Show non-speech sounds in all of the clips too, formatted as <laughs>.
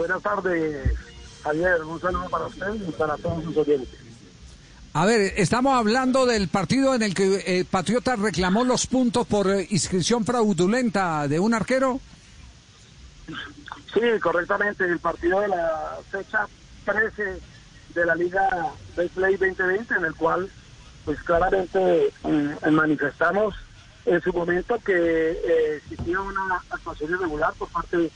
Buenas tardes, Javier. Un saludo para usted y para todos sus oyentes. A ver, estamos hablando del partido en el que eh, Patriota reclamó los puntos por eh, inscripción fraudulenta de un arquero. Sí, correctamente. El partido de la fecha 13 de la Liga Play 2020, en el cual, pues claramente mm, manifestamos en su momento que eh, existía una actuación irregular por parte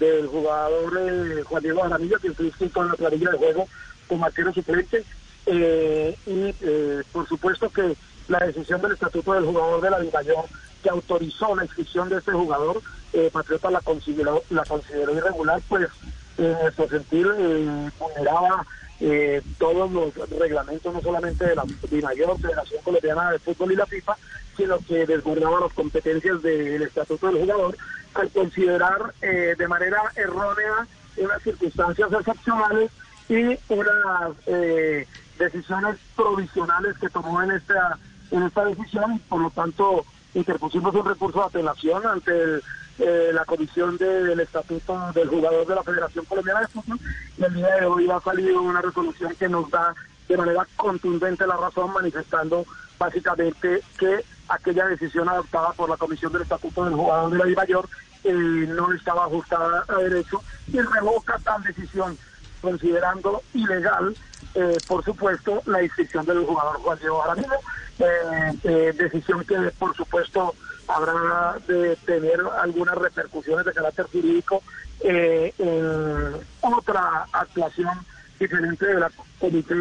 del jugador eh, Juan Diego Aramillo, que fue inscrito en la planilla de juego como arquero suplente. Eh, y eh, por supuesto que la decisión del estatuto del jugador de la Mayor que autorizó la inscripción de este jugador, Patriota la consideró, la consideró irregular, pues en nuestro sentir vulneraba todos los reglamentos, no solamente de la Mayor, Federación Colombiana de Fútbol y la FIFA, sino que desbordaba las competencias del estatuto del jugador al considerar eh, de manera errónea unas circunstancias excepcionales y unas eh, decisiones provisionales que tomó en esta en esta decisión. Por lo tanto interpusimos un recurso de apelación ante eh, la comisión del estatuto del jugador de la Federación Colombiana de Fútbol. Y el día de hoy ha salido una resolución que nos da de manera contundente la razón manifestando básicamente que aquella decisión adoptada por la Comisión del Estatuto del Jugador de la Liga Mayor eh, no estaba ajustada a derecho y revoca tal decisión, considerando ilegal, eh, por supuesto, la inscripción del jugador Juan Diego Jaramillo, eh, decisión que, por supuesto, habrá de tener algunas repercusiones de carácter jurídico en otra actuación diferente de la Comité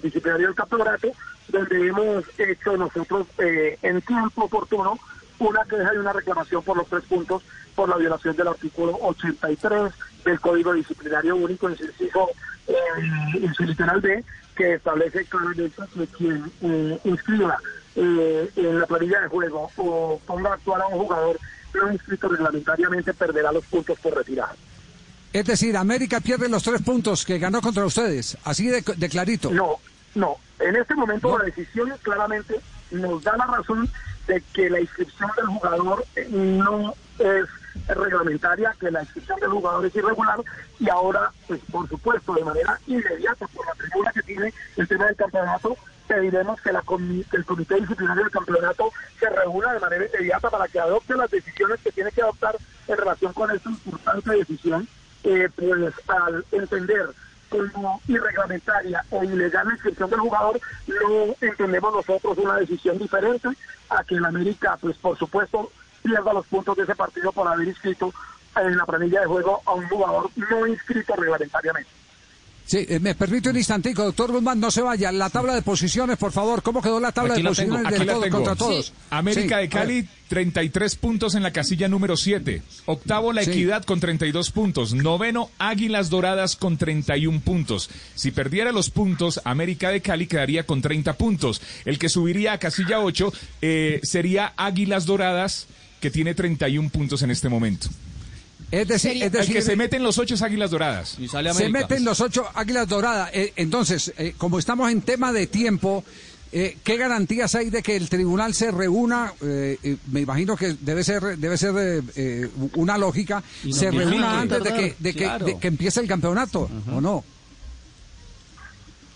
Disciplinario del Campeonato, donde hemos hecho nosotros eh, en tiempo oportuno una queja y una reclamación por los tres puntos por la violación del artículo 83 del Código Disciplinario Único, inciso, eh, su literal B, que establece claramente que quien eh, inscriba eh, en la planilla de juego o ponga a actuar a un jugador no inscrito reglamentariamente perderá los puntos por retirada. Es decir, América pierde los tres puntos que ganó contra ustedes, así de, de clarito. No, no, en este momento la decisión claramente nos da la razón de que la inscripción del jugador no es reglamentaria, que la inscripción del jugador es irregular y ahora, pues por supuesto, de manera inmediata, por la tribuna que tiene el tema del campeonato, pediremos que, la que el comité disciplinario del campeonato se reúna de manera inmediata para que adopte las decisiones que tiene que adoptar en relación con esta importante decisión, eh, pues al entender como irreglamentaria o ilegal la inscripción del jugador, no entendemos nosotros una decisión diferente a que el América, pues por supuesto, pierda los puntos de ese partido por haber inscrito en la planilla de juego a un jugador no inscrito reglamentariamente. Sí, eh, me permite un instantico, doctor Guzmán, no se vaya. La tabla de posiciones, por favor. ¿Cómo quedó la tabla de posiciones de todos contra todos? América de Cali, 33 puntos en la casilla número 7. Octavo, La Equidad con 32 puntos. Noveno, Águilas Doradas con 31 puntos. Si perdiera los puntos, América de Cali quedaría con 30 puntos. El que subiría a casilla 8 eh, sería Águilas Doradas, que tiene 31 puntos en este momento. Es decir, es decir, el que se meten los ocho águilas doradas. se meten los ocho águilas doradas. Eh, entonces, eh, como estamos en tema de tiempo, eh, ¿qué garantías hay de que el tribunal se reúna? me imagino que debe ser debe ser una lógica. se reúna antes de que, de, que, que empiece el campeonato, ¿o no?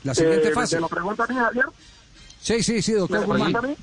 La siguiente fase. ¿Te lo pregunta a mí, Javier? Sí, sí, sí, doctor Guzmán.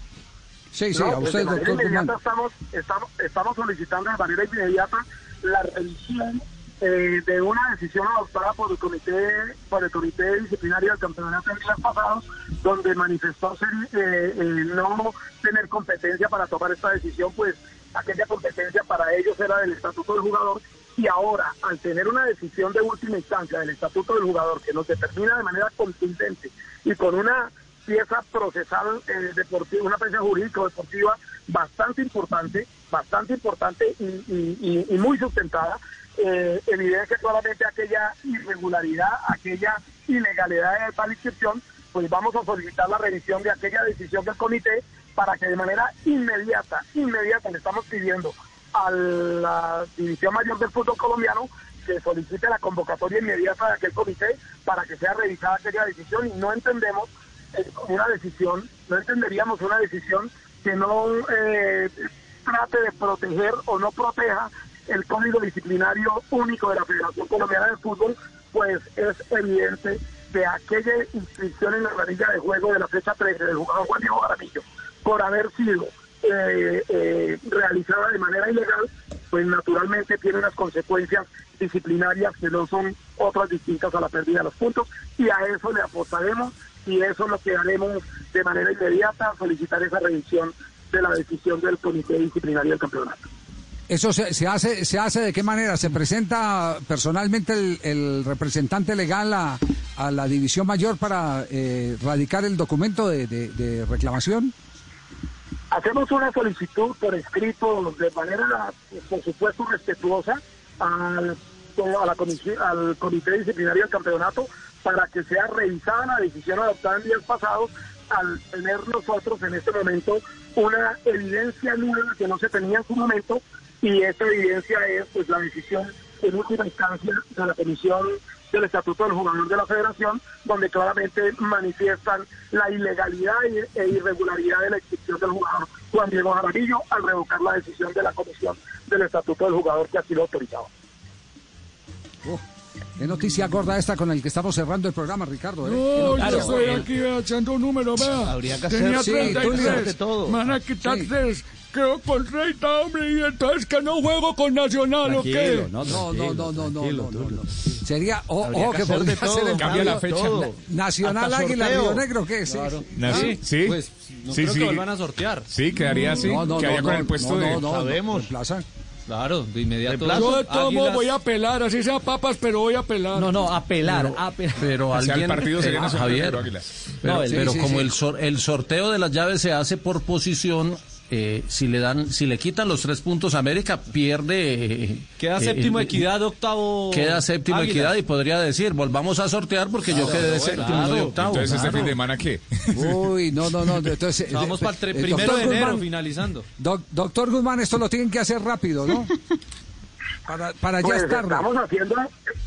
Sí, sí, a usted, doctor Guzmán. Estamos, estamos, estamos solicitando de manera inmediata la revisión eh, de una decisión adoptada por el comité por el comité disciplinario del campeonato en días pasados donde manifestó ser, eh, eh, no tener competencia para tomar esta decisión pues aquella competencia para ellos era del estatuto del jugador y ahora al tener una decisión de última instancia del estatuto del jugador que nos determina de manera contundente y con una pieza procesal eh, deportiva, una pieza jurídica deportiva bastante importante, bastante importante y, muy sustentada. Eh, evidencia claramente aquella irregularidad, aquella ilegalidad de tal inscripción, pues vamos a solicitar la revisión de aquella decisión del comité para que de manera inmediata, inmediata le estamos pidiendo a la División Mayor del Fútbol Colombiano que solicite la convocatoria inmediata de aquel comité para que sea revisada aquella decisión y no entendemos una decisión, no entenderíamos una decisión que no eh, trate de proteger o no proteja el código disciplinario único de la Federación Colombiana de Fútbol, pues es evidente que aquella inscripción en la planilla de juego de la fecha 13 del jugador Juan Diego Jaramillo, por haber sido eh, eh, realizada de manera ilegal, pues naturalmente tiene unas consecuencias disciplinarias que no son otras distintas a la pérdida de los puntos y a eso le apostaremos y eso es lo que haremos de manera inmediata, solicitar esa revisión de la decisión del Comité Disciplinario del Campeonato. ¿Eso se, se hace se hace de qué manera? ¿Se presenta personalmente el, el representante legal a, a la División Mayor para eh, radicar el documento de, de- de reclamación? Hacemos una solicitud por escrito de manera, por supuesto, respetuosa al, a la comisión, al Comité Disciplinario del Campeonato para que sea revisada la decisión adoptada en días pasados al tener nosotros en este momento una evidencia nueva que no se tenía en su momento y esa evidencia es pues la decisión en última instancia de la Comisión del Estatuto del Jugador de la Federación, donde claramente manifiestan la ilegalidad e- e irregularidad de la inscripción del jugador Juan Diego Jaramillo al revocar la decisión de la Comisión del Estatuto del Jugador que así lo autorizaba. Oh, qué noticia gorda esta con el que estamos cerrando el programa, Ricardo. ¿eh? No, yo estoy aquí echando un número, vea. Habría que Tenía hacer- sí, 33. de todo. Me van a quitar Sí. 3. Quedo con 30, hombre, y entonces que no juego con Nacional, ¿o qué? No, no, no, no, no, no, no, no. Sería, ojo que que hacer podría todo, ser el Cambia la fecha. todo. Nacional Águila. Río Negro, ¿qué? Sí. Claro. Na- sí, sí. Pues no Sí, creo sí. que vuelvan a sortear. Sí, quedaría así. No, no, quedaría no, con no, el puesto no, de... no, no, Sabemos. Plaza. Claro, de inmediato. Yo de todo modo Águilas- voy a apelar, así sea papas, pero voy a apelar. No, no, apelar, apelar. Pero O sea, alguien, el partido sería eh, Nacional Javier, pero Águilas. pero, No, el- pero sí, sí, como sí. El, sor- el sorteo de las llaves se hace por posición, eh, si le dan, si le quitan los tres puntos a América, pierde. eh, Queda eh, séptimo eh, equidad, octavo. Queda séptimo Águilas. equidad y podría decir, volvamos a sortear porque yo quedé de séptimo claro. no de octavo. Entonces, ¿este Claro. fin de semana qué? Uy, no, no, no. Entonces, Vamos para el tre- eh, primero doctor de enero, Guzmán, finalizando. doc- doctor Guzmán, esto lo tienen que hacer rápido, ¿no? Para, para ya Pues estar. estamos haciendo,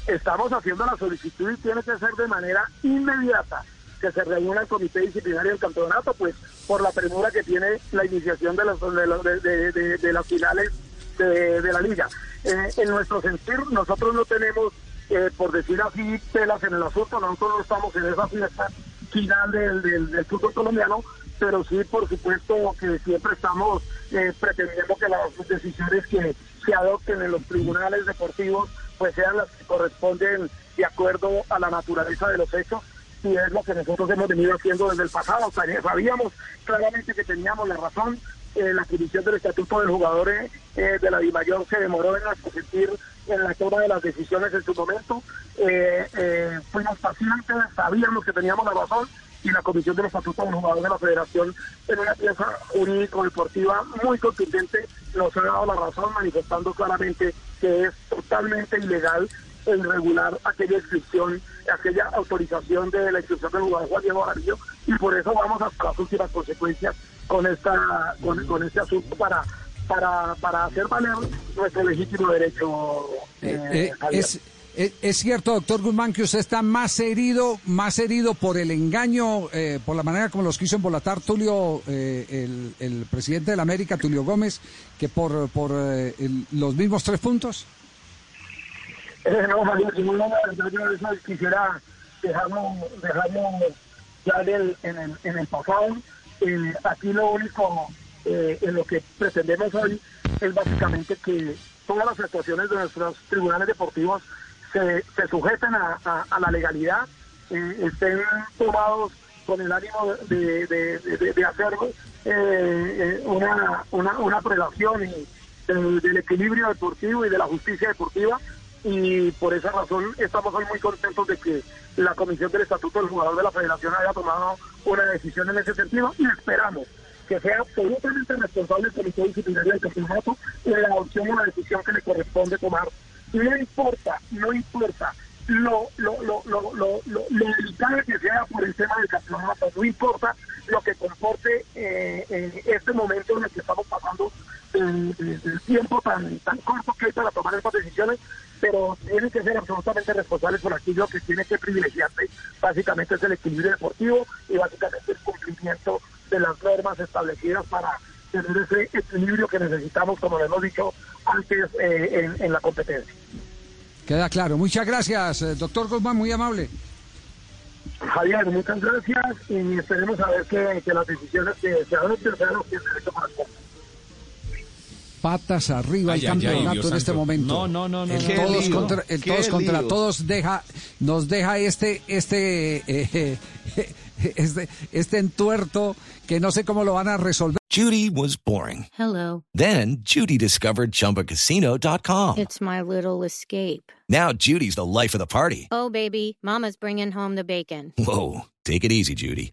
estamos haciendo la solicitud y tiene que ser de manera inmediata que se reúna el comité disciplinario del campeonato, pues por la premura que tiene la iniciación de las, de, las finales de, la liga. Eh, en nuestro sentir, nosotros no tenemos, eh, por decir así, pelas en el asunto, nosotros no estamos en esa fiesta final del fútbol colombiano, pero sí, por supuesto, que siempre estamos eh, pretendiendo que las decisiones que se adopten en los tribunales deportivos pues sean las que corresponden de acuerdo a la naturaleza de los hechos y es lo que nosotros hemos venido haciendo desde el pasado. Sabíamos claramente que teníamos la razón. Eh, la adquisición del estatuto del jugador eh, eh, de la Dimayor se demoró en sentir en la toma de las decisiones en su momento. Eh, fuimos pacientes, sabíamos que teníamos la razón y la Comisión del Estatuto del Jugador de la Federación en una pieza jurídico-deportiva muy contundente nos ha dado la razón manifestando claramente que es totalmente ilegal e irregular aquella inscripción, aquella autorización de la inscripción del jugador Juan Diego Jaramillo y por eso vamos hasta las últimas consecuencias con esta con, con este asunto para para para hacer valer nuestro legítimo derecho Eh, eh, eh, es, es, es cierto, doctor Guzmán, que usted está más herido, más herido por el engaño, eh, por la manera como los quiso embolatar Tulio, eh, el, el presidente de la América, Tulio Gómez, que por, por eh, el- los mismos tres puntos. Eh, no, Javier, sin yo quisiera dejarlo, dejarlo ya en el, en el, en el pasado. Eh, aquí lo único eh, en lo que pretendemos hoy es básicamente que todas las actuaciones de nuestros tribunales deportivos se, se sujeten a, a- la legalidad, eh, estén tomados con el ánimo de, de, de- hacer una, una, una del, del equilibrio deportivo y de la justicia deportiva y por esa razón estamos muy contentos de que la Comisión del Estatuto del Jugador de la Federación haya tomado una decisión en ese sentido y esperamos que sea absolutamente responsable el Comité Disciplinario del Campeonato en la adopción de una decisión que le corresponde tomar. No importa, no importa lo, lo, lo, lo, lo, lo, lo delicado que sea por el tema del campeonato, no importa lo que comporte eh, en este momento en el que estamos pasando eh, eh, el tiempo tan, tan corto que hay para tomar estas decisiones, pero tienen que ser absolutamente responsables por aquello que tiene que privilegiarse. Básicamente es el equilibrio deportivo y básicamente el cumplimiento de las normas establecidas para tener ese equilibrio que necesitamos, como lo hemos dicho antes, eh, en, en la competencia. Queda claro. Muchas gracias, eh, doctor Guzmán, muy amable. Javier, muchas gracias y esperemos a ver que, que las decisiones que se adopten sean los que derecho corresponde. Patas arriba Ay, el ay, ay, campeonato en este momento. No, no, no, no, El no. todos lío, contra, el todos contra lío. todos deja, nos deja este, este, eh, <laughs> este, este entuerto que no sé cómo lo van a resolver. Judy was boring. Hello. Then Judy discovered ChumbaCasino.com. It's my little escape. Now Judy's the life of the party. Oh, baby, Mama's bringing home the bacon. Whoa, take it easy, Judy.